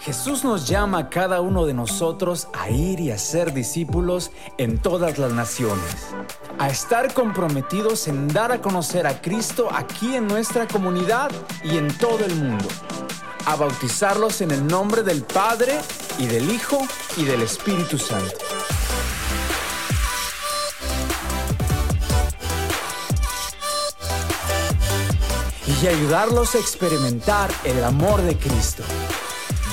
Jesús nos llama a cada uno de nosotros a ir y a ser discípulos en todas las naciones, a estar comprometidos en dar a conocer a Cristo aquí en nuestra comunidad y en todo el mundo, a bautizarlos en el nombre del Padre y del Hijo y del Espíritu Santo. Y ayudarlos a experimentar el amor de Cristo.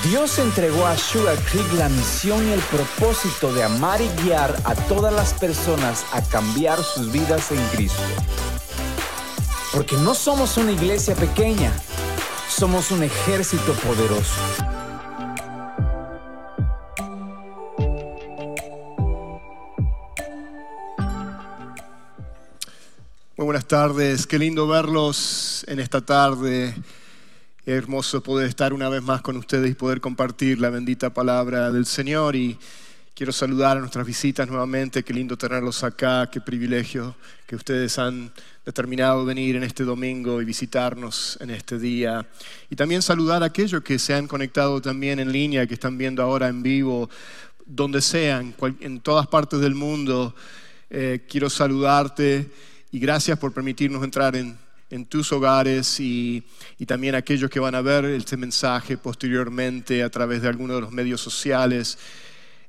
Dios entregó a Sugar Creek la misión y el propósito de amar y guiar a todas las personas a cambiar sus vidas en Cristo. Porque no somos una iglesia pequeña, somos un ejército poderoso. Muy buenas tardes, qué lindo verlos en esta tarde. Hermoso poder estar una vez más con ustedes y poder compartir la bendita palabra del Señor. Y quiero saludar a nuestras visitas nuevamente. Qué lindo tenerlos acá. Qué privilegio que ustedes han determinado venir en este domingo y visitarnos en este día. Y también saludar a aquellos que se han conectado también en línea, que están viendo ahora en vivo, donde sean, en todas partes del mundo. Eh, quiero saludarte y gracias por permitirnos entrar en, tus hogares y, y, también aquellos que van a ver este mensaje posteriormente a través de alguno de los medios sociales.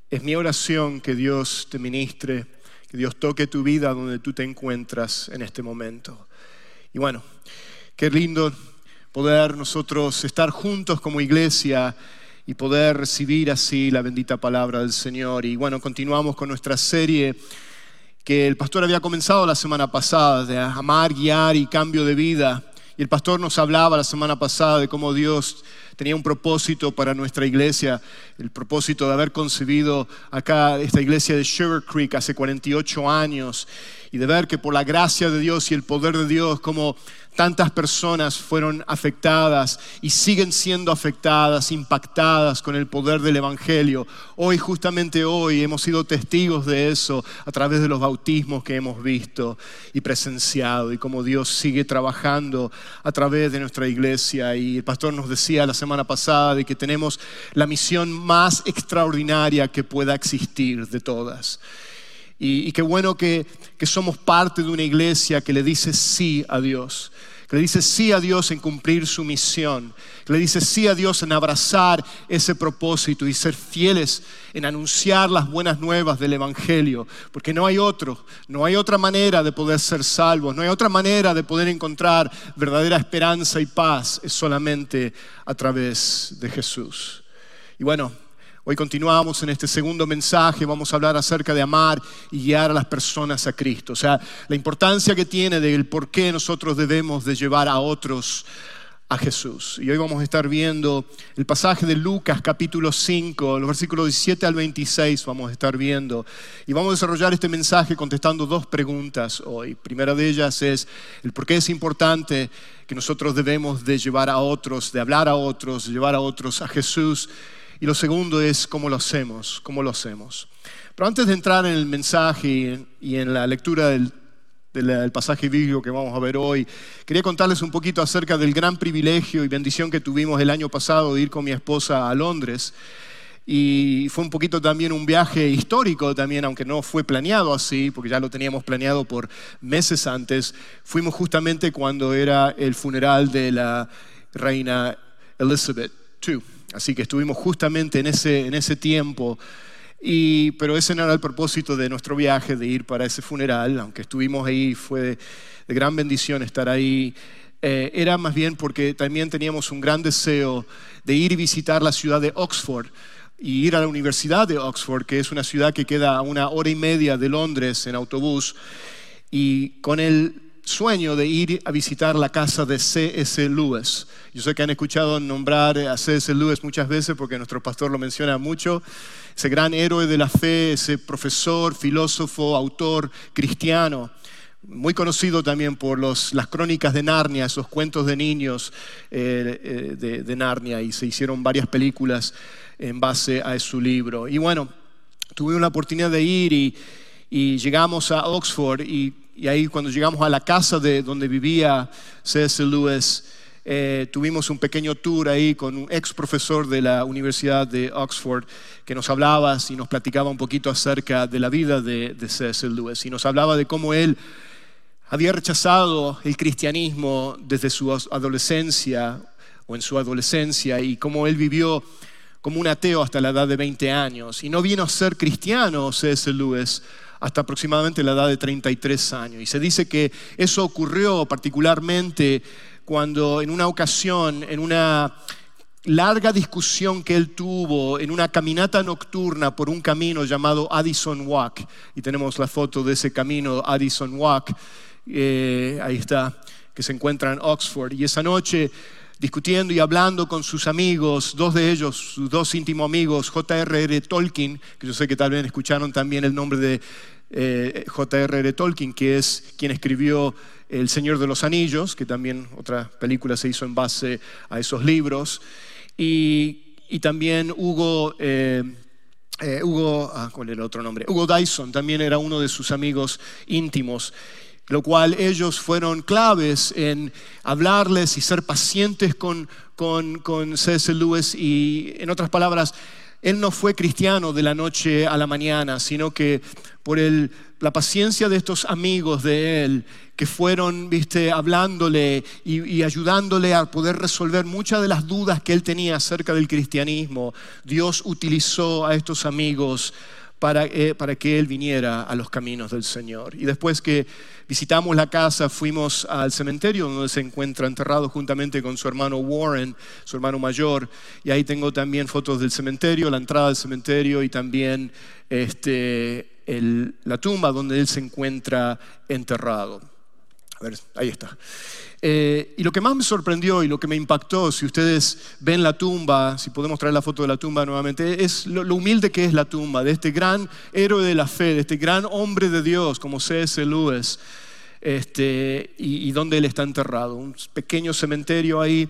Es mi oración que Dios te ministre, que Dios toque tu vida donde tú te encuentras en este momento. Y bueno, qué lindo poder nosotros estar juntos como iglesia y poder recibir así la bendita palabra del Señor. Y bueno, continuamos con nuestra serie que el pastor había comenzado la semana pasada, de amar, guiar y cambio de vida. Y el pastor nos hablaba la semana pasada de cómo Dios tenía un propósito para nuestra iglesia, el propósito de haber concebido acá esta iglesia de Sugar Creek hace 48 años y de ver que por la gracia de Dios y el poder de Dios, como tantas personas fueron afectadas y siguen siendo afectadas, impactadas con el poder del Evangelio. Hoy, justamente hoy, hemos sido testigos de eso a través de los bautismos que hemos visto y presenciado y cómo Dios sigue trabajando a través de nuestra iglesia. Y el pastor nos decía la semana pasada de que tenemos la misión más extraordinaria que pueda existir de todas. Y, qué bueno que, que somos parte de una iglesia que le dice sí a Dios que le dice sí a Dios en cumplir su misión, que le dice sí a Dios en abrazar ese propósito y ser fieles en anunciar las buenas nuevas del Evangelio, porque no hay otro, no hay otra manera de poder ser salvos, no hay otra manera de poder encontrar verdadera esperanza y paz, es solamente a través de Jesús. Y bueno, Hoy continuamos en este segundo mensaje, vamos a hablar acerca de amar y guiar a las personas a Cristo. O sea, la importancia que tiene del por qué nosotros debemos de llevar a otros a Jesús. Y hoy vamos a estar viendo el pasaje de Lucas capítulo 5, los versículos 17 al 26 vamos a estar viendo. Y vamos a desarrollar este mensaje contestando dos preguntas hoy. Primera de ellas es el por qué es importante que nosotros debemos de llevar a otros, de hablar a otros, de llevar a otros a Jesús. Y lo segundo es cómo lo hacemos, cómo lo hacemos. Pero antes de entrar en el mensaje y en la lectura del, pasaje bíblico que vamos a ver hoy, quería contarles un poquito acerca del gran privilegio y bendición que tuvimos el año pasado de ir con mi esposa a Londres. Y fue un poquito también un viaje histórico también, aunque no fue planeado así, porque ya lo teníamos planeado por meses antes. Fuimos justamente cuando era el funeral de la reina Elizabeth II. Así que estuvimos justamente en ese, en ese tiempo. Y, pero ese no era el propósito de nuestro viaje, de ir para ese funeral, aunque estuvimos ahí, fue de, gran bendición estar ahí. Eh, era más bien porque también teníamos un gran deseo de ir y visitar la ciudad de Oxford y ir a la Universidad de Oxford, que es una ciudad que queda a una hora y media de Londres en autobús. Y con el sueño de ir a visitar la casa de C.S. Lewis. Yo sé que han escuchado nombrar a C.S. Lewis muchas veces porque nuestro pastor lo menciona mucho. Ese gran héroe de la fe, ese profesor, filósofo, autor cristiano muy conocido también por los, las crónicas de Narnia, esos cuentos de niños eh, eh, de, Narnia, y se hicieron varias películas en base a su libro. Y bueno, tuve la oportunidad de ir y llegamos a Oxford y y ahí cuando llegamos a la casa de donde vivía C.S. Lewis, eh, tuvimos un pequeño tour ahí con un ex profesor de la Universidad de Oxford que nos hablaba y nos platicaba un poquito acerca de la vida de, de C.S. Lewis y nos hablaba de cómo él había rechazado el cristianismo desde su adolescencia o en su adolescencia y cómo él vivió como un ateo hasta la edad de 20 años y no vino a ser cristiano C.S. Lewis hasta aproximadamente la edad de 33 años. Y se dice que eso ocurrió particularmente cuando en una ocasión, en una larga discusión que él tuvo en una caminata nocturna por un camino llamado Addison Walk, y tenemos la foto de ese camino, Addison Walk, eh, ahí está, que se encuentra en Oxford, y esa noche discutiendo y hablando con sus amigos, dos de ellos, sus dos íntimos amigos, J.R.R. Tolkien, que yo sé que tal vez escucharon también el nombre de eh, J.R.R. Tolkien, que es quien escribió El Señor de los Anillos, que también otra película se hizo en base a esos libros, y, también Hugo... Eh, eh, Hugo, ah, ¿cuál era el otro nombre? Hugo Dyson también era uno de sus amigos íntimos lo cual ellos fueron claves en hablarles y ser pacientes con, con, con C.S. Lewis y, en otras palabras, él no fue cristiano de la noche a la mañana, sino que por el, la paciencia de estos amigos de él, que fueron, viste, hablándole y, y, ayudándole a poder resolver muchas de las dudas que él tenía acerca del cristianismo, Dios utilizó a estos amigos eh, para, que él viniera a los caminos del Señor. Y después que visitamos la casa, fuimos al cementerio donde se encuentra enterrado juntamente con su hermano Warren, su hermano mayor. Y ahí tengo también fotos del cementerio, la entrada del cementerio y también este, la tumba donde él se encuentra enterrado. A ver, ahí está. Eh, y lo que más me sorprendió y lo que me impactó, si ustedes ven la tumba, si podemos traer la foto de la tumba nuevamente, es lo, humilde que es la tumba de este gran héroe de la fe, de este gran hombre de Dios como C.S. Lewis, este, y, donde él está enterrado. Un pequeño cementerio ahí.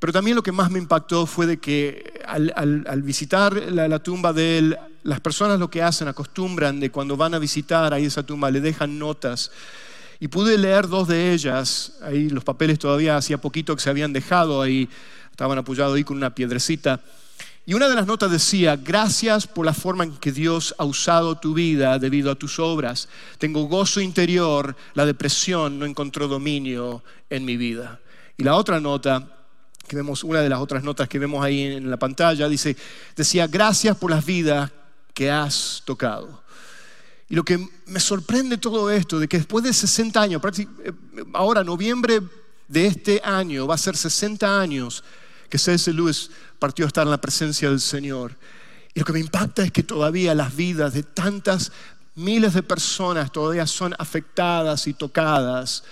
Pero también lo que más me impactó fue de que al, visitar la, la, tumba de él, las personas lo que hacen, acostumbran de cuando van a visitar ahí esa tumba, le dejan notas y pude leer dos de ellas, ahí los papeles todavía hacía poquito que se habían dejado ahí, estaban apoyados ahí con una piedrecita. Y una de las notas decía, gracias por la forma en que Dios ha usado tu vida debido a tus obras. Tengo gozo interior, la depresión no encontró dominio en mi vida. Y la otra nota, que vemos, una de las otras notas que vemos ahí en la pantalla, dice, decía, gracias por las vidas que has tocado. Y lo que me sorprende todo esto, de que después de 60 años, eh, ahora noviembre de este año, va a ser 60 años que C.S. Lewis partió a estar en la presencia del Señor. Y lo que me impacta es que todavía las vidas de tantas miles de personas todavía son afectadas y tocadas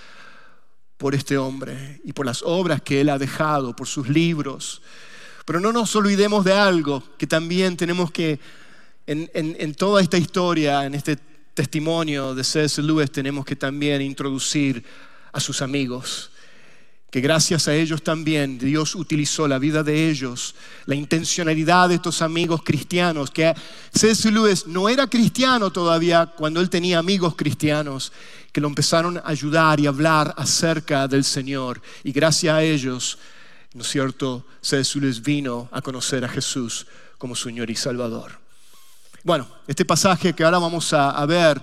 por este hombre y por las obras que él ha dejado, por sus libros. Pero no nos olvidemos de algo que también tenemos que en, toda esta historia, en este testimonio de C.S. Lewis, tenemos que también introducir a sus amigos. Que gracias a ellos también Dios utilizó la vida de ellos, la intencionalidad de estos amigos cristianos, que C.S. Lewis no era cristiano todavía cuando él tenía amigos cristianos, que lo empezaron a ayudar y hablar acerca del Señor. Y gracias a ellos, ¿no es cierto?, C.S. Lewis vino a conocer a Jesús como Señor y Salvador. Bueno, este pasaje que ahora vamos a, ver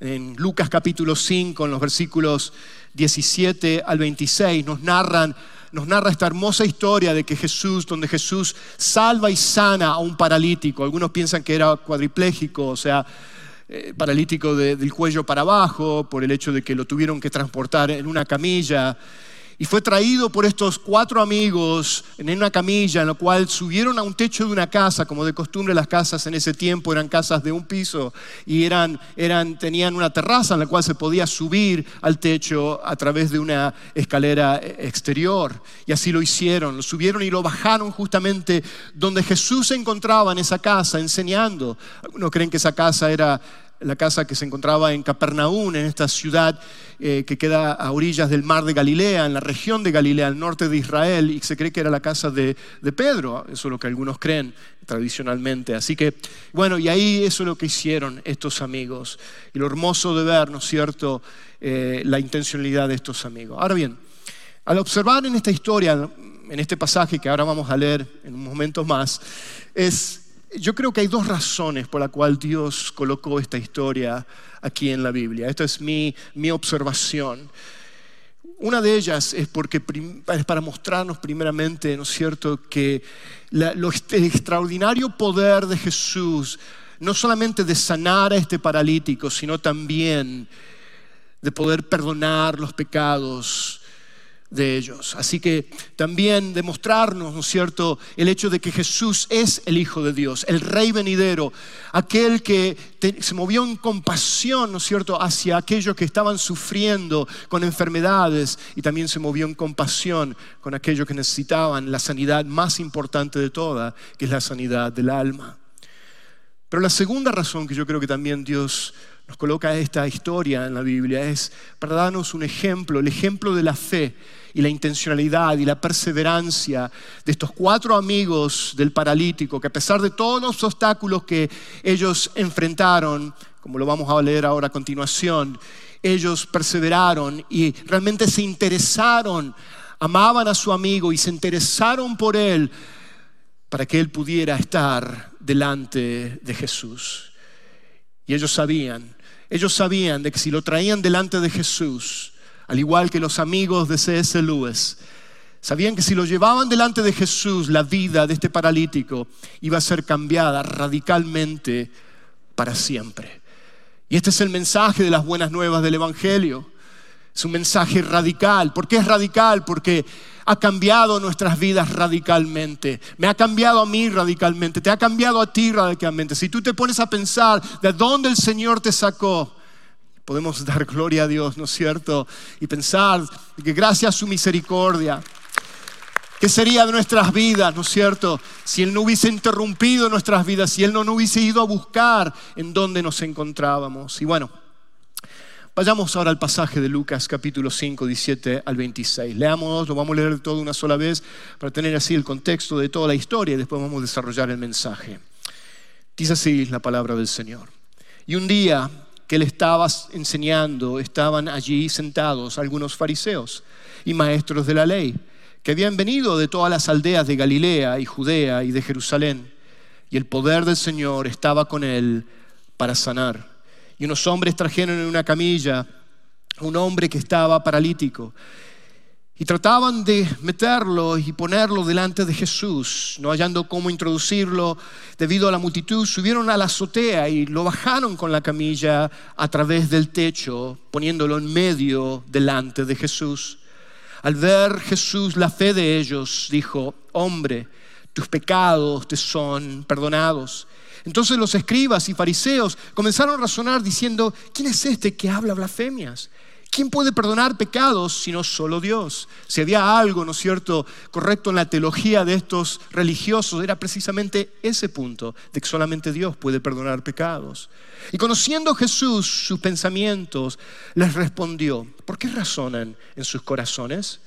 en Lucas capítulo 5, en los versículos 17 al 26, nos narran nos narra esta hermosa historia de que Jesús, donde Jesús salva y sana a un paralítico. Algunos piensan que era cuadripléjico, o sea, eh, paralítico del cuello para abajo, por el hecho de que lo tuvieron que transportar en una camilla y fue traído por estos cuatro amigos en una camilla en la cual subieron a un techo de una casa, como de costumbre las casas en ese tiempo eran casas de un piso y eran, tenían una terraza en la cual se podía subir al techo a través de una escalera exterior. Y así lo hicieron, lo subieron y lo bajaron justamente donde Jesús se encontraba en esa casa enseñando. Algunos creen que esa casa era la casa que se encontraba en Capernaum, en esta ciudad eh, que queda a orillas del mar de Galilea, en la región de Galilea, al norte de Israel, y se cree que era la casa de, Pedro, eso es lo que algunos creen tradicionalmente. Así que, bueno, y ahí eso es lo que hicieron estos amigos, y lo hermoso de ver, ¿no es cierto?, eh, la intencionalidad de estos amigos. Ahora bien, Al observar en esta historia, en este pasaje que ahora vamos a leer en un momento más, es, yo creo que hay dos razones por las cuales Dios colocó esta historia aquí en la Biblia. Esta es mi, mi observación. Una de ellas es porque es para mostrarnos primeramente, ¿no es cierto?, que lo, el extraordinario poder de Jesús, no solamente de sanar a este paralítico, sino también de poder perdonar los pecados de ellos. Así que también demostrarnos, ¿no es cierto?, el hecho de que Jesús es el Hijo de Dios, el Rey venidero, aquel que se movió en compasión, ¿no es cierto?, hacia aquellos que estaban sufriendo con enfermedades y también se movió en compasión con aquellos que necesitaban la sanidad más importante de toda, que es la sanidad del alma. Pero la segunda razón que yo creo que también Dios nos coloca esta historia en la Biblia es para darnos un ejemplo, el ejemplo de la fe y la intencionalidad y la perseverancia de estos cuatro amigos del paralítico, que a pesar de todos los obstáculos que ellos enfrentaron, como lo vamos a leer ahora a continuación, ellos perseveraron y realmente se interesaron, amaban a su amigo y se interesaron por él para que él pudiera estar delante de Jesús. Y ellos sabían, ellos sabían de que si lo traían delante de Jesús, al igual que los amigos de C.S. Lewis, sabían que si lo llevaban delante de Jesús, la vida de este paralítico iba a ser cambiada radicalmente para siempre. Y este es el mensaje de las buenas nuevas del Evangelio. Es un mensaje radical. ¿Por qué es radical? Porque ha cambiado nuestras vidas radicalmente. Me ha cambiado a mí radicalmente. Te ha cambiado a ti radicalmente. Si tú te pones a pensar de dónde el Señor te sacó, podemos dar gloria a Dios, ¿no es cierto? Y pensar que gracias a su misericordia, ¿qué sería de nuestras vidas, ¿no es cierto? Si Él no hubiese interrumpido nuestras vidas, si Él no, no hubiese ido a buscar en dónde nos encontrábamos. Y bueno, Vayamos ahora al pasaje de Lucas capítulo 5, 17 al 26. Leamos, lo vamos a leer todo una sola vez para tener así el contexto de toda la historia y después vamos a desarrollar el mensaje. Dice así la palabra del Señor. Y un día que él estaba enseñando, estaban allí sentados algunos fariseos y maestros de la ley, que habían venido de todas las aldeas de Galilea y Judea y de Jerusalén, y el poder del Señor estaba con él para sanar y unos hombres trajeron en una camilla a un hombre que estaba paralítico. Y trataban de meterlo y ponerlo delante de Jesús, no hallando cómo introducirlo debido a la multitud, subieron a la azotea y lo bajaron con la camilla a través del techo, poniéndolo en medio delante de Jesús. Al ver Jesús la fe de ellos, dijo, hombre, tus pecados te son perdonados. Entonces los escribas y fariseos comenzaron a razonar diciendo, ¿quién es este que habla blasfemias? ¿Quién puede perdonar pecados sino solo Dios? Si había algo, ¿no es cierto?, correcto en la teología de estos religiosos, era precisamente ese punto, de que solamente Dios puede perdonar pecados. Y conociendo Jesús sus pensamientos, les respondió, ¿por qué razonan en sus corazones?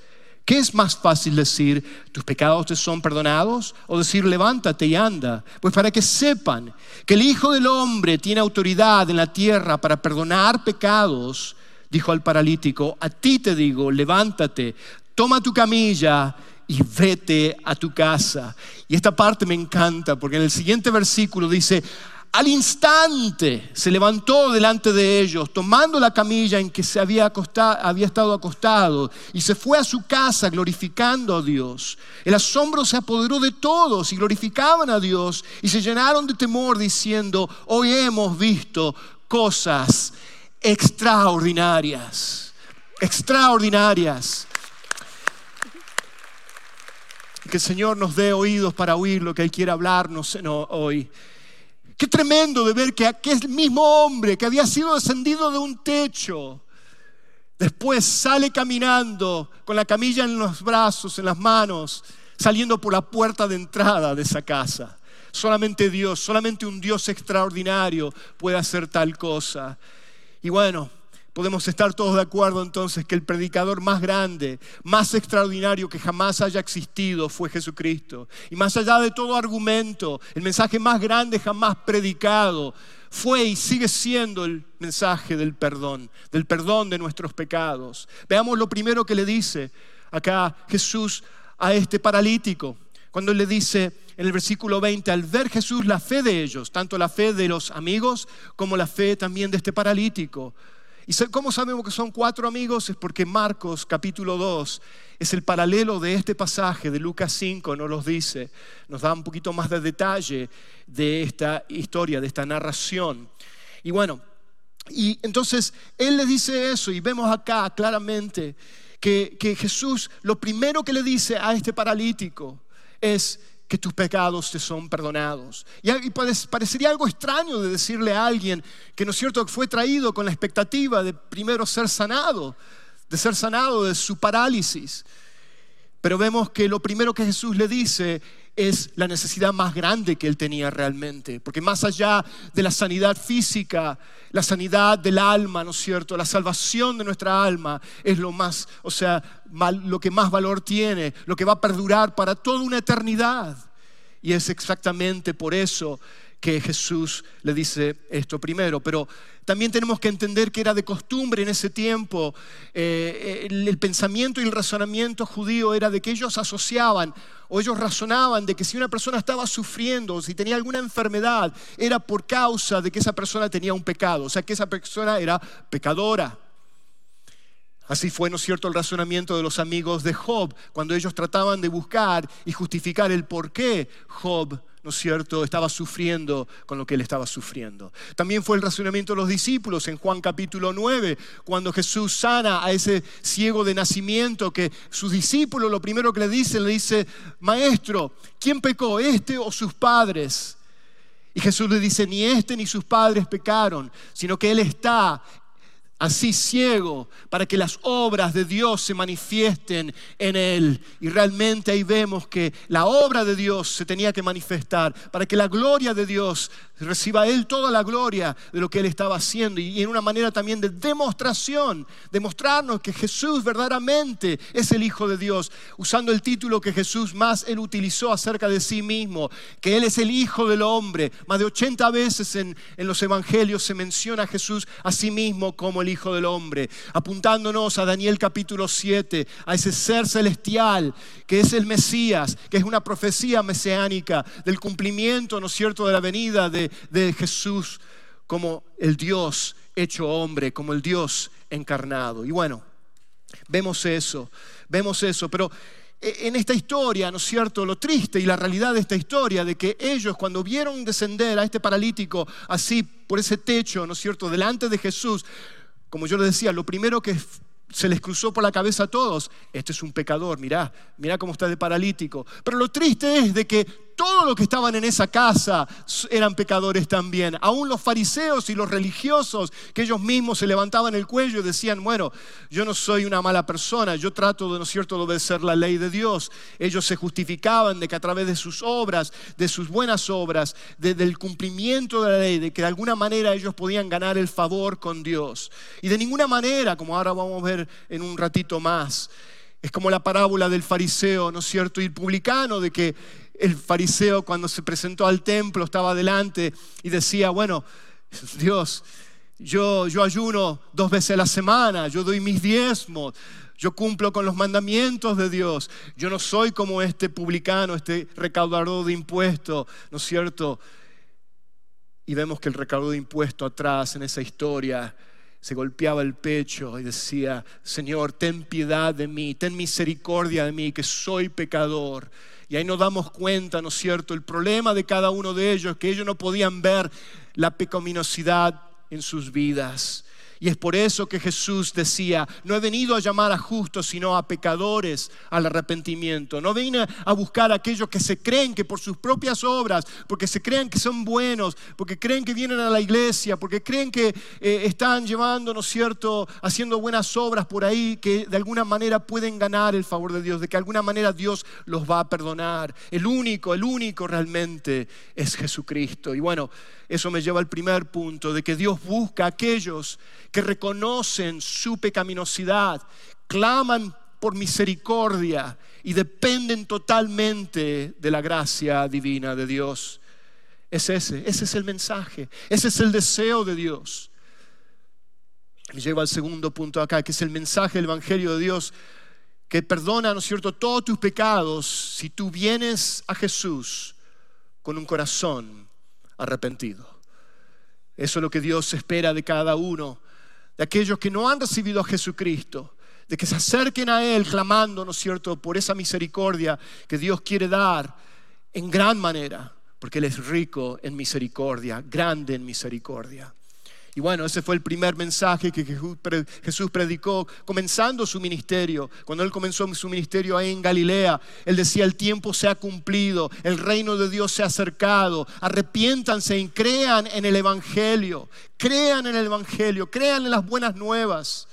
¿Qué es más fácil decir, tus pecados te son perdonados? O decir, levántate y anda. Pues para que sepan que el Hijo del Hombre tiene autoridad en la tierra para perdonar pecados, dijo al paralítico, a ti te digo, levántate, toma tu camilla y vete a tu casa. Y esta parte me encanta porque en el siguiente versículo dice, al instante se levantó delante de ellos, tomando la camilla en que se había, había, estado acostado, y se fue a su casa glorificando a Dios. El asombro se apoderó de todos y glorificaban a Dios y se llenaron de temor diciendo, hoy hemos visto cosas extraordinarias, extraordinarias. Que el Señor nos dé oídos para oír lo que Él quiere hablarnos hoy. Qué tremendo de ver que aquel mismo hombre que había sido descendido de un techo, después sale caminando con la camilla en los brazos, en las manos, saliendo por la puerta de entrada de esa casa. Solamente Dios, solamente un Dios extraordinario puede hacer tal cosa. Y bueno, Podemos estar todos de acuerdo entonces que el predicador más grande, más extraordinario que jamás haya existido fue Jesucristo. Y más allá de todo argumento, el mensaje más grande jamás predicado fue y sigue siendo el mensaje del perdón, del perdón de nuestros pecados. Veamos lo primero que le dice acá Jesús a este paralítico. Cuando le dice en el versículo 20, al ver Jesús la fe de ellos, tanto la fe de los amigos como la fe también de este paralítico. ¿Y cómo sabemos que son cuatro amigos? Es porque Marcos capítulo 2 es el paralelo de este pasaje de Lucas 5, nos los dice, nos da un poquito más de detalle de esta historia, de esta narración. Y bueno, y entonces él le dice eso y vemos acá claramente que, Jesús lo primero que le dice a este paralítico es que tus pecados te son perdonados. Y, parecería algo extraño de decirle a alguien que, ¿no es cierto?, fue traído con la expectativa de primero ser sanado, de ser sanado de su parálisis. Pero vemos que lo primero que Jesús le dice es la necesidad más grande que él tenía realmente, porque más allá de la sanidad física, la sanidad del alma, ¿no es cierto? La salvación de nuestra alma es lo más, o sea, lo que más valor tiene, lo que va a perdurar para toda una eternidad. Y es exactamente por eso que Jesús le dice esto primero, pero también tenemos que entender que era de costumbre en ese tiempo, eh, el, pensamiento y el razonamiento judío era de que ellos asociaban o ellos razonaban de que si una persona estaba sufriendo o si tenía alguna enfermedad, era por causa de que esa persona tenía un pecado, o sea que esa persona era pecadora. Así fue, ¿no es cierto?, el razonamiento de los amigos de Job, cuando ellos trataban de buscar y justificar el por qué Job ¿no es cierto?, estaba sufriendo con lo que él estaba sufriendo. También fue el razonamiento de los discípulos en Juan capítulo 9, cuando Jesús sana a ese ciego de nacimiento, que sus discípulos lo primero que le dicen, le dice, maestro, ¿quién pecó, este o sus padres? Y Jesús le dice, ni este ni sus padres pecaron, sino que Él está así ciego para que las obras de Dios se manifiesten en él. Y realmente ahí vemos que la obra de Dios se tenía que manifestar para que la gloria de Dios reciba él toda la gloria de lo que él estaba haciendo y en una manera también de demostración, demostrarnos que Jesús verdaderamente es el Hijo de Dios, usando el título que Jesús más él utilizó acerca de sí mismo, que él es el Hijo del hombre. Más de 80 veces en, en los evangelios se menciona a Jesús a sí mismo como el Hijo del Hombre, apuntándonos a Daniel capítulo 7, a ese ser celestial que es el Mesías, que es una profecía mesiánica del cumplimiento, ¿no es cierto?, de la venida de, de Jesús como el Dios hecho hombre, como el Dios encarnado. Y bueno, vemos eso, vemos eso, pero en esta historia, ¿no es cierto? Lo triste y la realidad de esta historia, de que ellos cuando vieron descender a este paralítico así por ese techo, ¿no es cierto?, delante de Jesús, como yo les decía, lo primero que se les cruzó por la cabeza a todos, este es un pecador, mirá, mirá cómo está de paralítico. Pero lo triste es de que todos los que estaban en esa casa eran pecadores también. Aún los fariseos y los religiosos, que ellos mismos se levantaban el cuello y decían, bueno, yo no soy una mala persona, yo trato de, ¿no es cierto?, de obedecer la ley de Dios. Ellos se justificaban de que a través de sus obras, de sus buenas obras, del cumplimiento de la ley, de que de alguna manera ellos podían ganar el favor con Dios. Y de ninguna manera, como ahora vamos a ver en un ratito más, es como la parábola del fariseo, ¿no es cierto? Y el publicano, de que el fariseo cuando se presentó al templo estaba delante y decía, bueno, Dios, yo, yo ayuno dos veces a la semana, yo doy mis diezmos, yo cumplo con los mandamientos de Dios, yo no soy como este publicano, este recaudador de impuestos, ¿no es cierto? Y vemos que el recaudador de impuestos atrás en esa historia se golpeaba el pecho y decía, Señor, ten piedad de mí, ten misericordia de mí, que soy pecador. Y ahí nos damos cuenta, ¿no es cierto?, el problema de cada uno de ellos, que ellos no podían ver la pecaminosidad en sus vidas. Y es por eso que Jesús decía, no he venido a llamar a justos, sino a pecadores al arrepentimiento. No vine a buscar a aquellos que se creen que por sus propias obras, porque se creen que son buenos, porque creen que vienen a la iglesia, porque creen que eh, están llevando, ¿no es cierto?, haciendo buenas obras por ahí, que de alguna manera pueden ganar el favor de Dios, de que de alguna manera Dios los va a perdonar. El único, el único realmente es Jesucristo. Y bueno, eso me lleva al primer punto, de que Dios busca a aquellos que reconocen su pecaminosidad, claman por misericordia y dependen totalmente de la gracia divina de Dios. Es ese, ese es el mensaje, ese es el deseo de Dios. Me lleva al segundo punto acá, que es el mensaje del Evangelio de Dios que perdona, ¿no es cierto?, todos tus pecados si tú vienes a Jesús con un corazón arrepentido. Eso es lo que Dios espera de cada uno, de aquellos que no han recibido a Jesucristo, de que se acerquen a Él clamando, ¿no es cierto?, por esa misericordia que Dios quiere dar en gran manera, porque Él es rico en misericordia, grande en misericordia. Y bueno, ese fue el primer mensaje que Jesús predicó comenzando su ministerio. Cuando Él comenzó su ministerio ahí en Galilea, Él decía, el tiempo se ha cumplido, el reino de Dios se ha acercado, arrepiéntanse y crean en el Evangelio, crean en el Evangelio, crean en las buenas nuevas.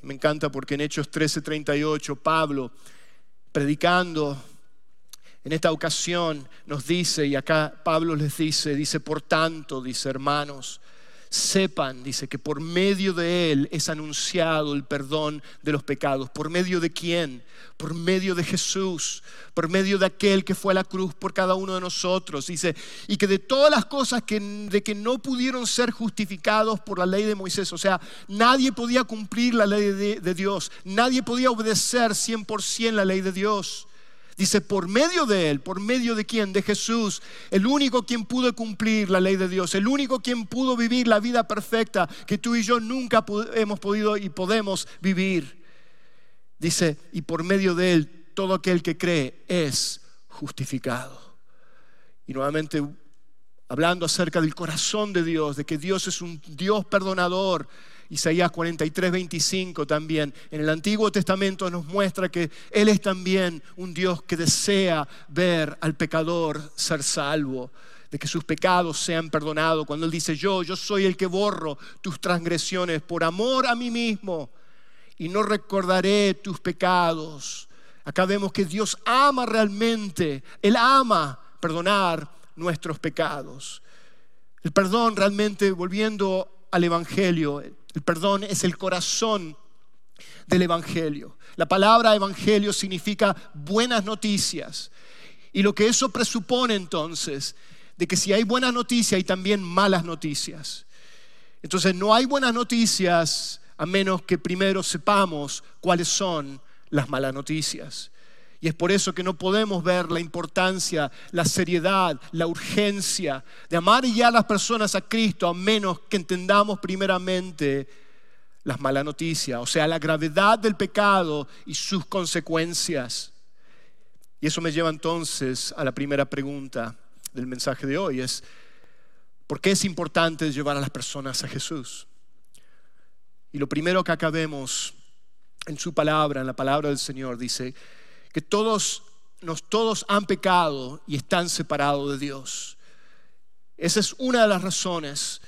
Me encanta porque en Hechos 13:38 Pablo, predicando en esta ocasión nos dice, y acá Pablo les dice, dice, por tanto, dice hermanos, sepan, dice, que por medio de Él es anunciado el perdón de los pecados. ¿Por medio de quién? Por medio de Jesús, por medio de aquel que fue a la cruz por cada uno de nosotros. Dice, y que de todas las cosas que, de que no pudieron ser justificados por la ley de Moisés, o sea, nadie podía cumplir la ley de, de Dios, nadie podía obedecer 100% la ley de Dios. Dice, por medio de Él, por medio de quién? De Jesús, el único quien pudo cumplir la ley de Dios, el único quien pudo vivir la vida perfecta que tú y yo nunca hemos podido y podemos vivir. Dice, y por medio de Él, todo aquel que cree es justificado. Y nuevamente, hablando acerca del corazón de Dios, de que Dios es un Dios perdonador, Isaías 43, 25 también. En el Antiguo Testamento nos muestra que Él es también un Dios que desea ver al pecador ser salvo, de que sus pecados sean perdonados. Cuando Él dice, yo, yo soy el que borro tus transgresiones por amor a mí mismo y no recordaré tus pecados. Acá vemos que Dios ama realmente, Él ama perdonar nuestros pecados. El perdón realmente, volviendo al Evangelio, el perdón es el corazón del Evangelio. La palabra Evangelio significa buenas noticias. Y lo que eso presupone entonces, de que si hay buenas noticias hay también malas noticias. Entonces no hay buenas noticias a menos que primero sepamos cuáles son las malas noticias. Y es por eso que no podemos ver la importancia, la seriedad, la urgencia de amar ya a las personas a Cristo a menos que entendamos primeramente las malas noticias, o sea, la gravedad del pecado y sus consecuencias. Y eso me lleva entonces a la primera pregunta del mensaje de hoy, es, ¿por qué es importante llevar a las personas a Jesús? Y lo primero que acabemos en su palabra, en la palabra del Señor, dice, que todos, nos, todos han pecado y están separados de Dios. Esa es una de las razones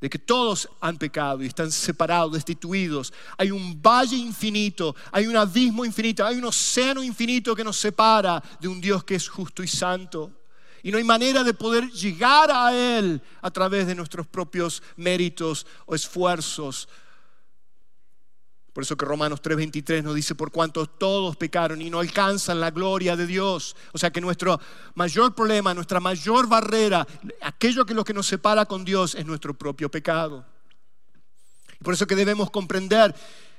de que todos han pecado y están separados, destituidos. Hay un valle infinito, hay un abismo infinito, hay un océano infinito que nos separa de un Dios que es justo y santo. Y no hay manera de poder llegar a Él a través de nuestros propios méritos o esfuerzos por eso que Romanos 3:23 nos dice, por cuanto todos pecaron y no alcanzan la gloria de Dios. O sea que nuestro mayor problema, nuestra mayor barrera, aquello que lo que nos separa con Dios es nuestro propio pecado. por eso que debemos comprender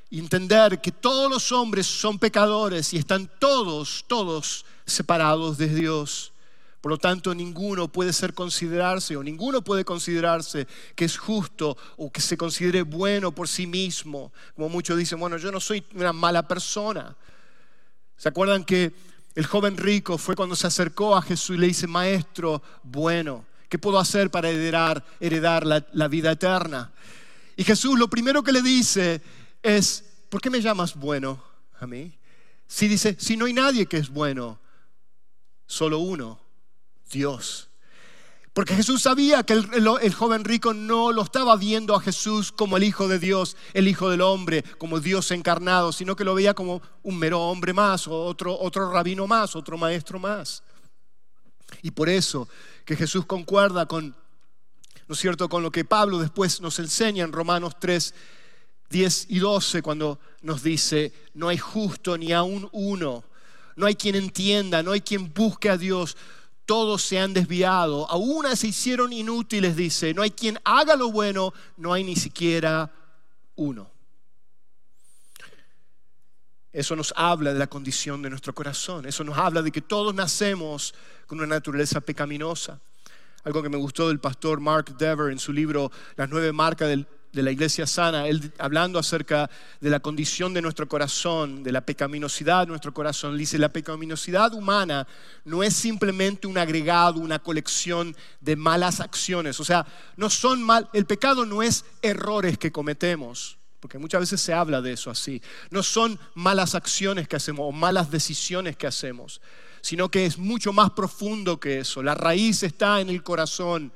y entender que todos los hombres son pecadores y están todos, todos separados de Dios. Por lo tanto, ninguno puede ser considerarse o ninguno puede considerarse que es justo o que se considere bueno por sí mismo. Como muchos dicen, bueno, yo no soy una mala persona. ¿Se acuerdan que el joven rico fue cuando se acercó a Jesús y le dice, maestro, bueno, ¿qué puedo hacer para heredar, heredar la, la vida eterna? Y Jesús lo primero que le dice es, ¿por qué me llamas bueno a mí? Si dice, si no hay nadie que es bueno, solo uno, Dios. Porque Jesús sabía que el, joven rico no lo estaba viendo a Jesús como el Hijo de Dios, el Hijo del Hombre, como Dios encarnado, sino que lo veía como un mero hombre más, o otro, otro rabino más, otro maestro más. Y por eso que Jesús concuerda con, ¿no es cierto?, con lo que Pablo después nos enseña en Romanos 3, 10 y 12, cuando nos dice, no hay justo ni aún uno, no hay quien entienda, no hay quien busque a Dios todos se han desviado, aún se hicieron inútiles, dice, no hay quien haga lo bueno, no hay ni siquiera uno. Eso nos habla de la condición de nuestro corazón. Eso nos habla de que todos nacemos con una naturaleza pecaminosa. Algo que me gustó del pastor Mark Dever en su libro Las nueve marcas de la iglesia sana, él hablando acerca de la condición de nuestro corazón, de la pecaminosidad de nuestro corazón, dice, la pecaminosidad humana no es simplemente un agregado, una colección de malas acciones. O sea, no son mal, el pecado no es errores que cometemos porque muchas veces se habla de eso así. No son malas acciones que hacemos o malas decisiones que hacemos, sino que es mucho más profundo que eso. La raíz está en el corazón.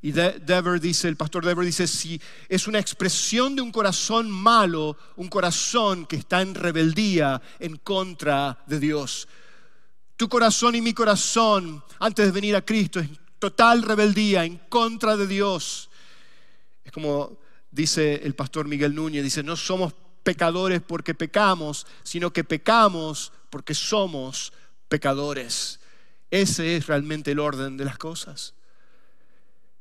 Y Dever dice, el pastor Dever dice, si es una expresión de un corazón malo, un corazón que está en rebeldía en contra de Dios. Tu corazón y mi corazón, antes de venir a Cristo, es total rebeldía en contra de Dios. Es como dice el pastor Miguel Núñez, dice, no somos pecadores porque pecamos, sino que pecamos porque somos pecadores. Ese es realmente el orden de las cosas.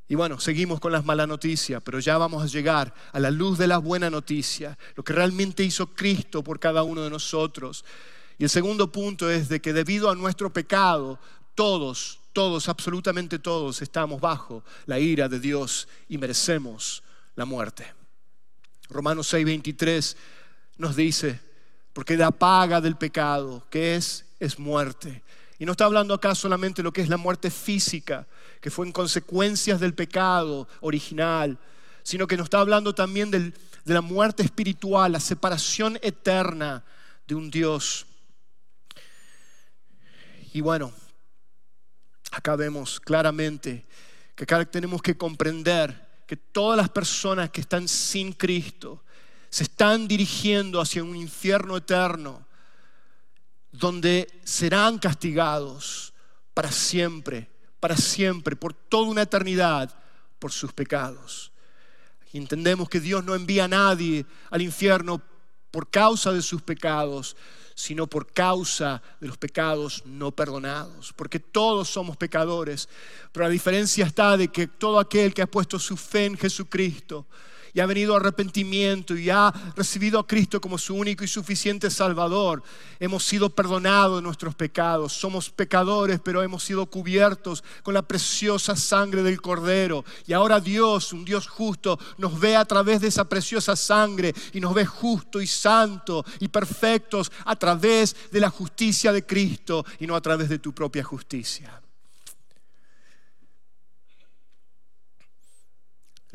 Y bueno, seguimos con las malas noticias, pero ya vamos a llegar a la luz de la buena noticia, lo que realmente hizo Cristo por cada uno de nosotros. Y el segundo punto es de que debido a nuestro pecado, todos, todos, absolutamente todos estamos bajo la ira de Dios y merecemos la muerte. Romanos 6:23 nos dice, porque la paga del pecado, que es? Es muerte. Y no está hablando acá solamente de lo que es la muerte física, que fue en consecuencias del pecado original, sino que nos está hablando también de la muerte espiritual, la separación eterna de un Dios. Y bueno, acá vemos claramente que acá tenemos que comprender que todas las personas que están sin Cristo se están dirigiendo hacia un infierno eterno donde serán castigados para siempre, para siempre, por toda una eternidad, por sus pecados. Entendemos que Dios no envía a nadie al infierno por causa de sus pecados, sino por causa de los pecados no perdonados, porque todos somos pecadores, pero la diferencia está de que todo aquel que ha puesto su fe en Jesucristo, y ha venido arrepentimiento y ha recibido a Cristo como su único y suficiente Salvador, hemos sido perdonados de nuestros pecados. Somos pecadores, pero hemos sido cubiertos con la preciosa sangre del Cordero. Y ahora Dios, un Dios justo, nos ve a través de esa preciosa sangre y nos ve justo y santo y perfectos a través de la justicia de Cristo y no a través de tu propia justicia.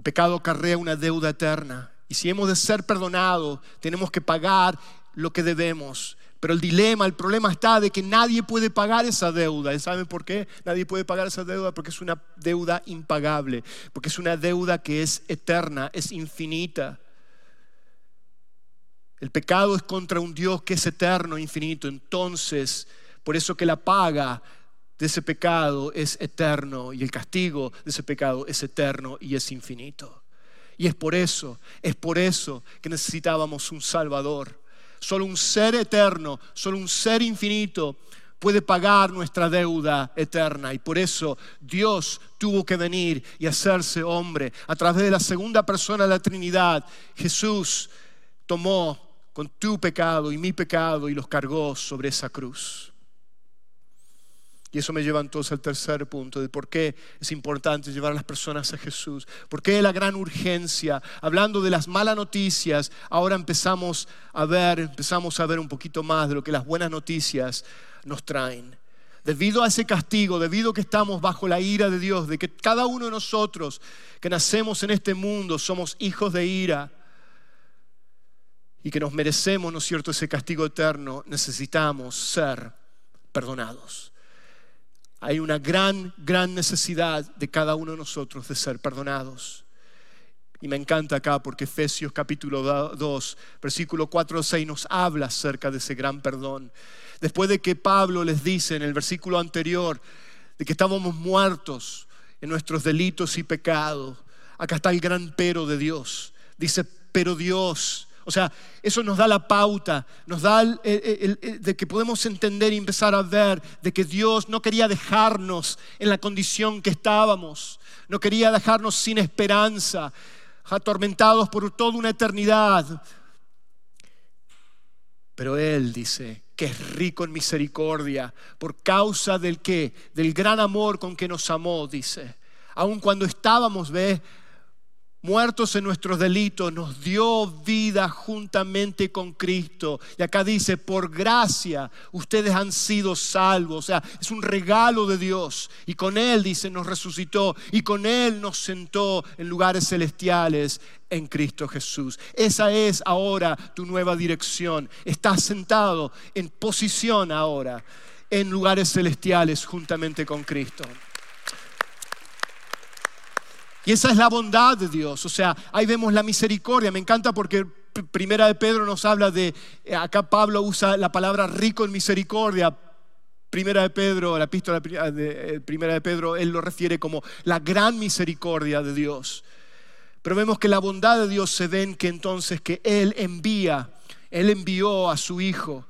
El pecado carrea una deuda eterna. Y si hemos de ser perdonados, tenemos que pagar lo que debemos. Pero el dilema, el problema está de que nadie puede pagar esa deuda. ¿Y saben por qué? Nadie puede pagar esa deuda porque es una deuda impagable, porque es una deuda que es eterna, es infinita. El pecado es contra un Dios que es eterno, infinito. Entonces, por eso que la paga ese pecado es eterno y el castigo de ese pecado es eterno y es infinito. Y es por eso, es por eso que necesitábamos un Salvador. Solo un ser eterno, solo un ser infinito puede pagar nuestra deuda eterna. Y por eso Dios tuvo que venir y hacerse hombre. A través de la segunda persona de la Trinidad, Jesús tomó con tu pecado y mi pecado y los cargó sobre esa cruz. Y eso me lleva entonces al tercer punto de por qué es importante llevar a las personas a Jesús. ¿Por qué la gran urgencia? Hablando de las malas noticias, ahora empezamos a ver, empezamos a ver un poquito más de lo que las buenas noticias nos traen. Debido a ese castigo, debido a que estamos bajo la ira de Dios, de que cada uno de nosotros que nacemos en este mundo somos hijos de ira y que nos merecemos, ¿no es cierto?, ese castigo eterno, necesitamos ser perdonados hay una gran, gran necesidad de cada uno de nosotros de ser perdonados. Y me encanta acá porque Efesios capítulo 2, versículo 4 o 6 nos habla acerca de ese gran perdón. Después de que Pablo les dice en el versículo anterior de que estábamos muertos en nuestros delitos y pecados, acá está el gran pero de Dios. Dice, pero Dios o sea, eso nos da la pauta, nos da el, de que podemos entender y empezar a ver de que Dios no quería dejarnos en la condición que estábamos, no quería dejarnos sin esperanza, atormentados por toda una eternidad. Pero Él dice que es rico en misericordia por causa del que, del gran amor con que nos amó, dice. Aun cuando estábamos, ve, muertos en nuestros delitos, nos dio vida juntamente con Cristo. Y acá dice, por gracia ustedes han sido salvos. O sea, es un regalo de Dios. Y con Él, dice, nos resucitó. Y con Él nos sentó en lugares celestiales en Cristo Jesús. Esa es ahora tu nueva dirección. Estás sentado en posición ahora en lugares celestiales juntamente con Cristo. Y esa es la bondad de Dios. O sea, ahí vemos la misericordia. Me encanta porque Primera de Pedro nos habla de, eh, acá Pablo usa la palabra rico en misericordia. Primera de Pedro, la epístola de eh, Primera de Pedro, él lo refiere como la gran misericordia de Dios. Pero vemos que la bondad de Dios se ve en que entonces que Él envía, Él envió a su Hijo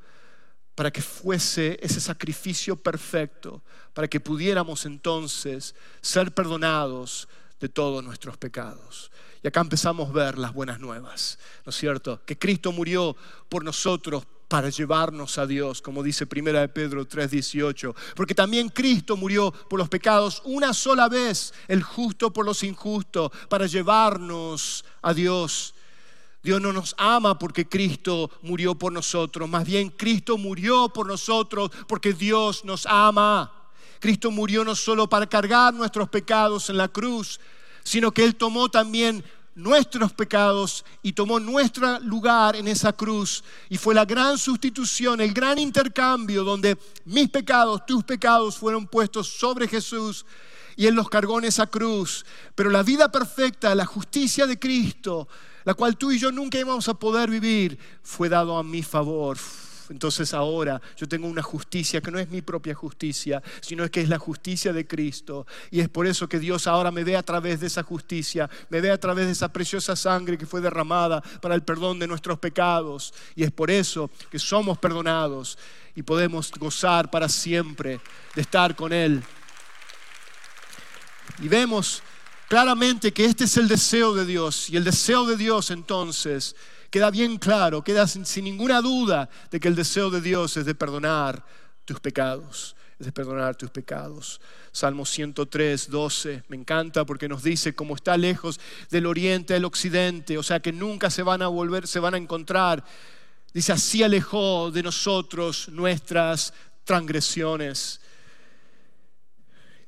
para que fuese ese sacrificio perfecto, para que pudiéramos entonces ser perdonados, de todos nuestros pecados. Y acá empezamos a ver las buenas nuevas, ¿no es cierto? Que Cristo murió por nosotros para llevarnos a Dios, como dice Primera de Pedro 3:18, porque también Cristo murió por los pecados una sola vez, el justo por los injustos, para llevarnos a Dios. Dios no nos ama porque Cristo murió por nosotros, más bien Cristo murió por nosotros porque Dios nos ama. Cristo murió no solo para cargar nuestros pecados en la cruz, sino que Él tomó también nuestros pecados y tomó nuestro lugar en esa cruz. Y fue la gran sustitución, el gran intercambio donde mis pecados, tus pecados fueron puestos sobre Jesús y Él los cargó en esa cruz. Pero la vida perfecta, la justicia de Cristo, la cual tú y yo nunca íbamos a poder vivir, fue dado a mi favor entonces ahora yo tengo una justicia que no es mi propia justicia, sino que es la justicia de Cristo. Y es por eso que Dios ahora me ve a través de esa justicia, me ve a través de esa preciosa sangre que fue derramada para el perdón de nuestros pecados. Y es por eso que somos perdonados y podemos gozar para siempre de estar con Él. Y vemos claramente que este es el deseo de Dios. Y el deseo de Dios entonces queda bien claro, queda sin, ninguna duda de que el deseo de Dios es de perdonar tus pecados, de perdonar tus pecados. Salmo 103, 12, me encanta porque nos dice cómo está lejos del oriente al occidente, o sea que nunca se van a volver, se van a encontrar. Dice, así alejó de nosotros nuestras transgresiones.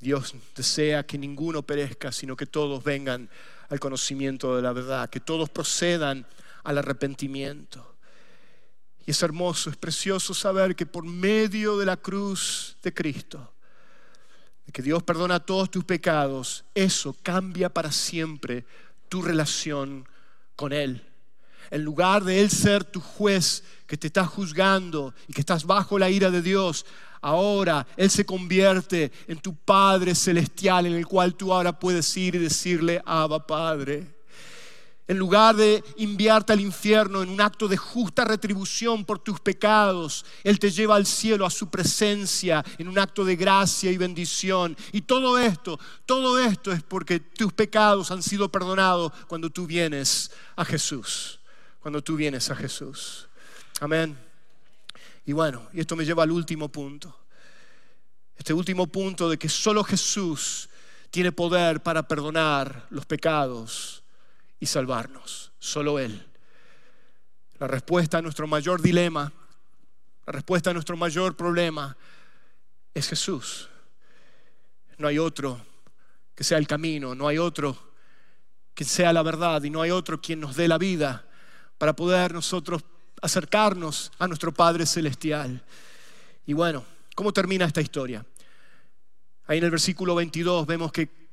Dios desea que ninguno perezca, sino que todos vengan al conocimiento de la verdad, que todos procedan al arrepentimiento. Y es hermoso, es precioso saber que por medio de la cruz de Cristo, que Dios perdona todos tus pecados, eso cambia para siempre tu relación con Él. En lugar de Él ser tu juez que te está juzgando y que estás bajo la ira de Dios, ahora Él se convierte en tu Padre celestial en el cual tú ahora puedes ir y decirle, Abba Padre. En lugar de enviarte al infierno en un acto de justa retribución por tus pecados, Él te lleva al cielo a su presencia en un acto de gracia y bendición. Y todo esto, todo esto es porque tus pecados han sido perdonados cuando tú vienes a Jesús. Cuando tú vienes a Jesús. Amén. Y bueno, y esto me lleva al último punto. Este último punto de que solo Jesús tiene poder para perdonar los pecados y salvarnos. Solo Él. La respuesta a nuestro mayor dilema, la respuesta a nuestro mayor problema es Jesús. No hay otro que sea el camino, no hay otro que sea la verdad y no hay otro quien nos dé la vida para poder nosotros acercarnos a nuestro Padre Celestial. Y bueno, ¿cómo termina esta historia? Ahí en el versículo 22 vemos que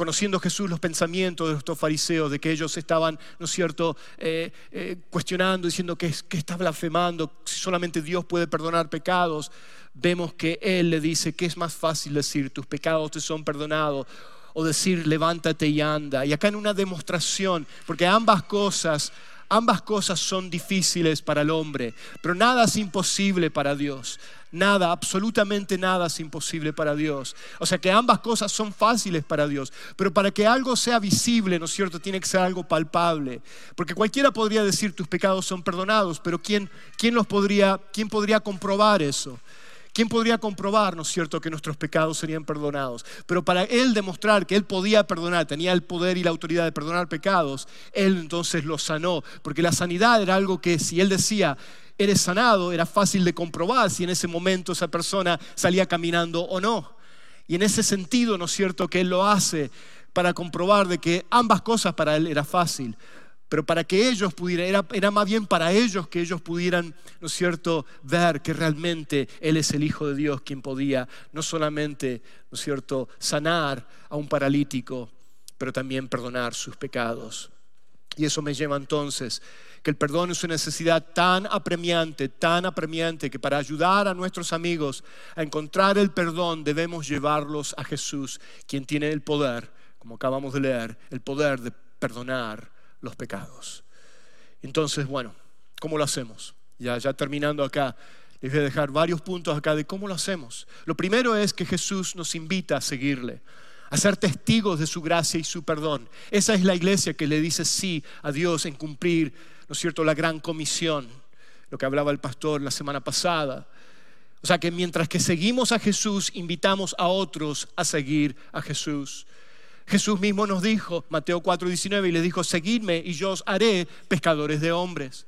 conociendo Jesús los pensamientos de estos fariseos, de que ellos estaban, ¿no es cierto?, eh, eh, cuestionando, diciendo que, que está blasfemando, si solamente Dios puede perdonar pecados, vemos que Él le dice que es más fácil decir, tus pecados te son perdonados, o decir, levántate y anda. Y acá en una demostración, porque ambas cosas Ambas cosas son difíciles para el hombre, pero nada es imposible para Dios. Nada, absolutamente nada es imposible para Dios. O sea que ambas cosas son fáciles para Dios. Pero para que algo sea visible, ¿no es cierto? Tiene que ser algo palpable. Porque cualquiera podría decir tus pecados son perdonados, pero ¿quién, quién los podría, quién podría comprobar eso? ¿Quién podría comprobar, no es cierto, que nuestros pecados serían perdonados? Pero para él demostrar que él podía perdonar, tenía el poder y la autoridad de perdonar pecados, él entonces los sanó. Porque la sanidad era algo que si él decía, eres sanado, era fácil de comprobar si en ese momento esa persona salía caminando o no. Y en ese sentido, ¿no es cierto?, que él lo hace para comprobar de que ambas cosas para él era fácil pero para que ellos pudieran, era, era, más bien para ellos que ellos pudieran, ¿no es cierto?, ver que realmente Él es el Hijo de Dios quien podía no solamente, ¿no es cierto?, sanar a un paralítico, pero también perdonar sus pecados. Y eso me lleva entonces que el perdón es una necesidad tan apremiante, tan apremiante, que para ayudar a nuestros amigos a encontrar el perdón debemos llevarlos a Jesús, quien tiene el poder, como acabamos de leer, el poder de perdonar los pecados. Entonces, bueno, ¿cómo lo hacemos? Ya, ya terminando acá, les voy a dejar varios puntos acá de cómo lo hacemos. Lo primero es que Jesús nos invita a seguirle, a ser testigos de su gracia y su perdón. Esa es la iglesia que le dice sí a Dios en cumplir, ¿no es cierto?, la gran comisión, lo que hablaba el pastor la semana pasada. O sea que mientras que seguimos a Jesús, invitamos a otros a seguir a Jesús. Jesús mismo nos dijo, Mateo 4:19, y le dijo, seguidme y yo os haré pescadores de hombres.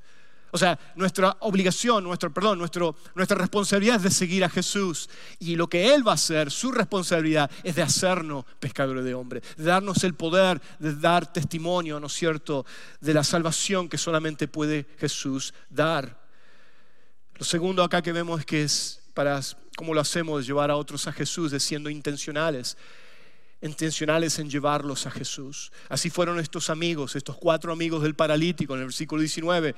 O sea, nuestra obligación, nuestro perdón, nuestro, nuestra responsabilidad es de seguir a Jesús. Y lo que Él va a hacer, su responsabilidad, es de hacernos pescadores de hombres, de darnos el poder de dar testimonio, ¿no es cierto?, de la salvación que solamente puede Jesús dar. Lo segundo acá que vemos es que es para cómo lo hacemos, llevar a otros a Jesús, de siendo intencionales intencionales en llevarlos a Jesús. Así fueron estos amigos, estos cuatro amigos del paralítico en el versículo 19.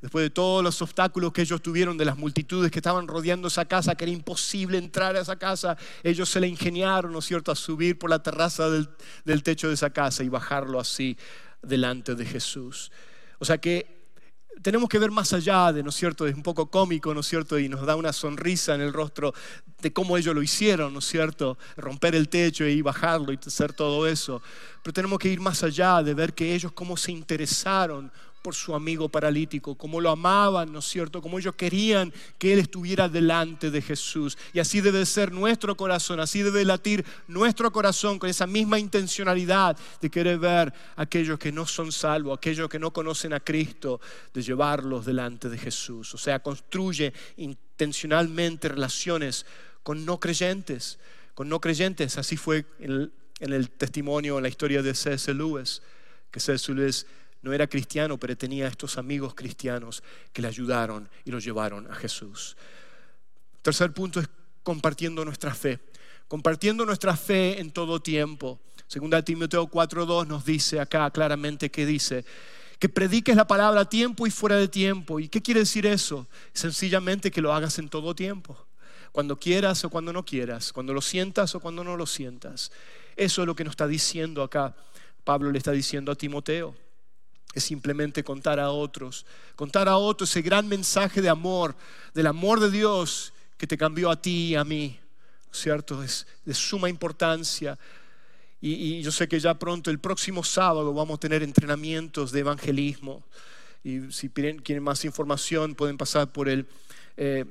Después de todos los obstáculos que ellos tuvieron, de las multitudes que estaban rodeando esa casa, que era imposible entrar a esa casa, ellos se le ingeniaron, ¿no es cierto?, a subir por la terraza del, del techo de esa casa y bajarlo así delante de Jesús. O sea que tenemos que ver más allá de, ¿no es cierto?, es un poco cómico, ¿no es cierto?, y nos da una sonrisa en el rostro de cómo ellos lo hicieron, ¿no es cierto?, romper el techo y bajarlo y hacer todo eso. Pero tenemos que ir más allá de ver que ellos cómo se interesaron por su amigo paralítico, como lo amaban, ¿no es cierto? Como ellos querían que Él estuviera delante de Jesús. Y así debe ser nuestro corazón, así debe latir nuestro corazón con esa misma intencionalidad de querer ver a aquellos que no son salvos, aquellos que no conocen a Cristo, de llevarlos delante de Jesús. O sea, construye intencionalmente relaciones con no creyentes, con no creyentes. Así fue en el, testimonio, en la historia de C.S. Lewis, que C.S. Lewis no era cristiano, pero tenía estos amigos cristianos que le ayudaron y lo llevaron a Jesús. Tercer punto es compartiendo nuestra fe. Compartiendo nuestra fe en todo tiempo. Segunda Timoteo 4.2 nos dice acá claramente que dice que prediques la palabra a tiempo y fuera de tiempo. ¿Y qué quiere decir eso? Sencillamente que lo hagas en todo tiempo. Cuando quieras o cuando no quieras, cuando lo sientas o cuando no lo sientas. Eso es lo que nos está diciendo acá. Pablo le está diciendo a Timoteo es simplemente contar a otros, contar a otros ese gran mensaje de amor, del amor de Dios que te cambió a ti y a mí, ¿cierto? Es de suma importancia. Y, yo sé que ya pronto, el próximo sábado, vamos a tener entrenamientos de evangelismo. Y si quieren más información, pueden pasar por el... Eh,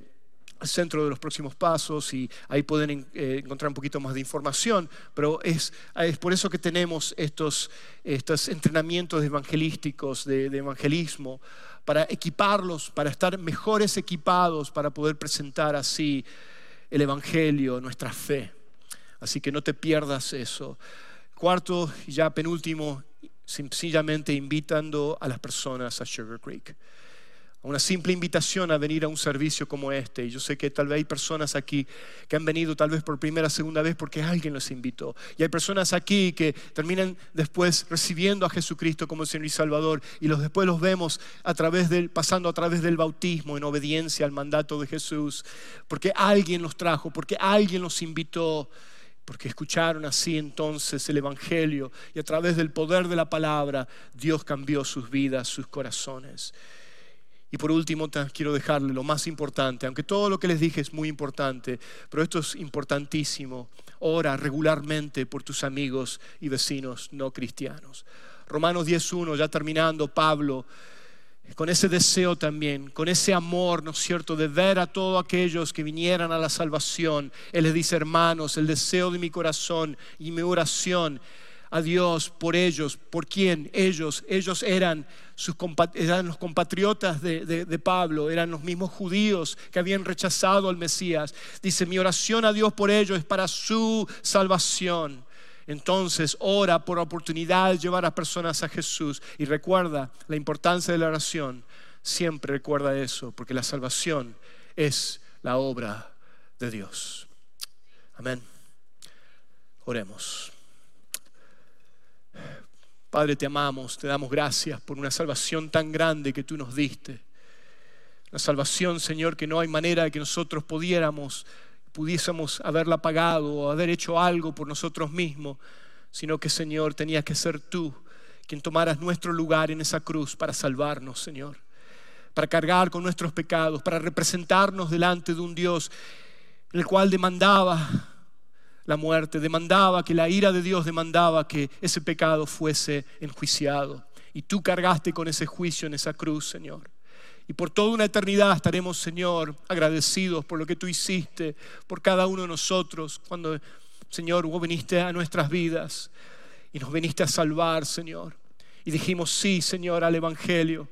centro de los próximos pasos y ahí pueden eh, encontrar un poquito más de información, pero es, es por eso que tenemos estos, estos entrenamientos evangelísticos, de, de, evangelismo, para equiparlos, para estar mejores equipados, para poder presentar así el Evangelio, nuestra fe. Así que no te pierdas eso. Cuarto y ya penúltimo, sencillamente invitando a las personas a Sugar Creek una simple invitación a venir a un servicio como este. Y yo sé que tal vez hay personas aquí que han venido tal vez por primera, segunda vez porque alguien los invitó. Y hay personas aquí que terminan después recibiendo a Jesucristo como Señor y Salvador y los después los vemos a través del, pasando a través del bautismo en obediencia al mandato de Jesús. Porque alguien los trajo, porque alguien los invitó porque escucharon así entonces el Evangelio y a través del poder de la palabra Dios cambió sus vidas, sus corazones. Y por último, quiero dejarle lo más importante, aunque todo lo que les dije es muy importante, pero esto es importantísimo. Ora regularmente por tus amigos y vecinos no cristianos. Romanos 10.1, ya terminando, Pablo, con ese deseo también, con ese amor, ¿no es cierto?, de ver a todos aquellos que vinieran a la salvación. Él les dice, hermanos, el deseo de mi corazón y mi oración a Dios por ellos, por quién ellos, ellos eran, sus, eran los compatriotas de, de, Pablo, eran los mismos judíos que habían rechazado al Mesías. Dice, mi oración a Dios por ellos es para su salvación. Entonces ora por oportunidad de llevar a personas a Jesús y recuerda la importancia de la oración. Siempre recuerda eso, porque la salvación es la obra de Dios. Amén. Oremos. Padre, te amamos, te damos gracias por una salvación tan grande que tú nos diste. Una salvación, Señor, que no hay manera de que nosotros pudiéramos pudiésemos haberla pagado o haber hecho algo por nosotros mismos, sino que, Señor, tenía que ser tú quien tomaras nuestro lugar en esa cruz para salvarnos, Señor, para cargar con nuestros pecados, para representarnos delante de un Dios el cual demandaba la muerte, demandaba que la ira de Dios demandaba que ese pecado fuese enjuiciado. Y tú cargaste con ese juicio en esa cruz, Señor. Y por toda una eternidad estaremos, Señor, agradecidos por lo que tú hiciste, por cada uno de nosotros, cuando, Señor, vos viniste a nuestras vidas y nos viniste a salvar, Señor. Y dijimos sí, Señor, al Evangelio.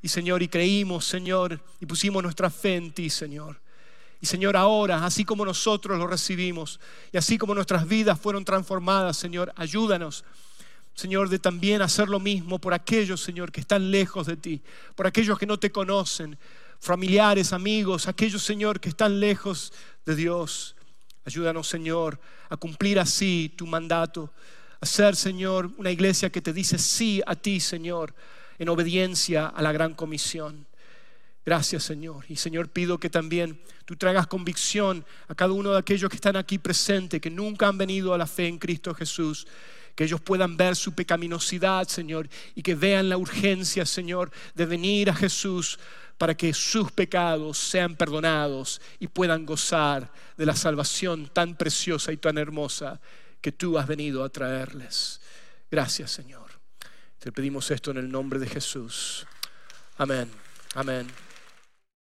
Y, Señor, y creímos, Señor, y pusimos nuestra fe en ti, Señor. Y Señor, ahora, así como nosotros lo recibimos y así como nuestras vidas fueron transformadas, Señor, ayúdanos Señor, de también hacer lo mismo por aquellos, Señor, que están lejos de ti, por aquellos que no te conocen, familiares, amigos, aquellos, Señor, que están lejos de Dios. Ayúdanos, Señor, a cumplir así tu mandato, a ser, Señor, una iglesia que te dice sí a ti, Señor, en obediencia a la gran comisión. Gracias, Señor. Y Señor, pido que también tú traigas convicción a cada uno de aquellos que están aquí presentes, que nunca han venido a la fe en Cristo Jesús que ellos puedan ver su pecaminosidad, Señor, y que vean la urgencia, Señor, de venir a Jesús para que sus pecados sean perdonados y puedan gozar de la salvación tan preciosa y tan hermosa que tú has venido a traerles. Gracias, Señor. Te pedimos esto en el nombre de Jesús. Amén. Amén.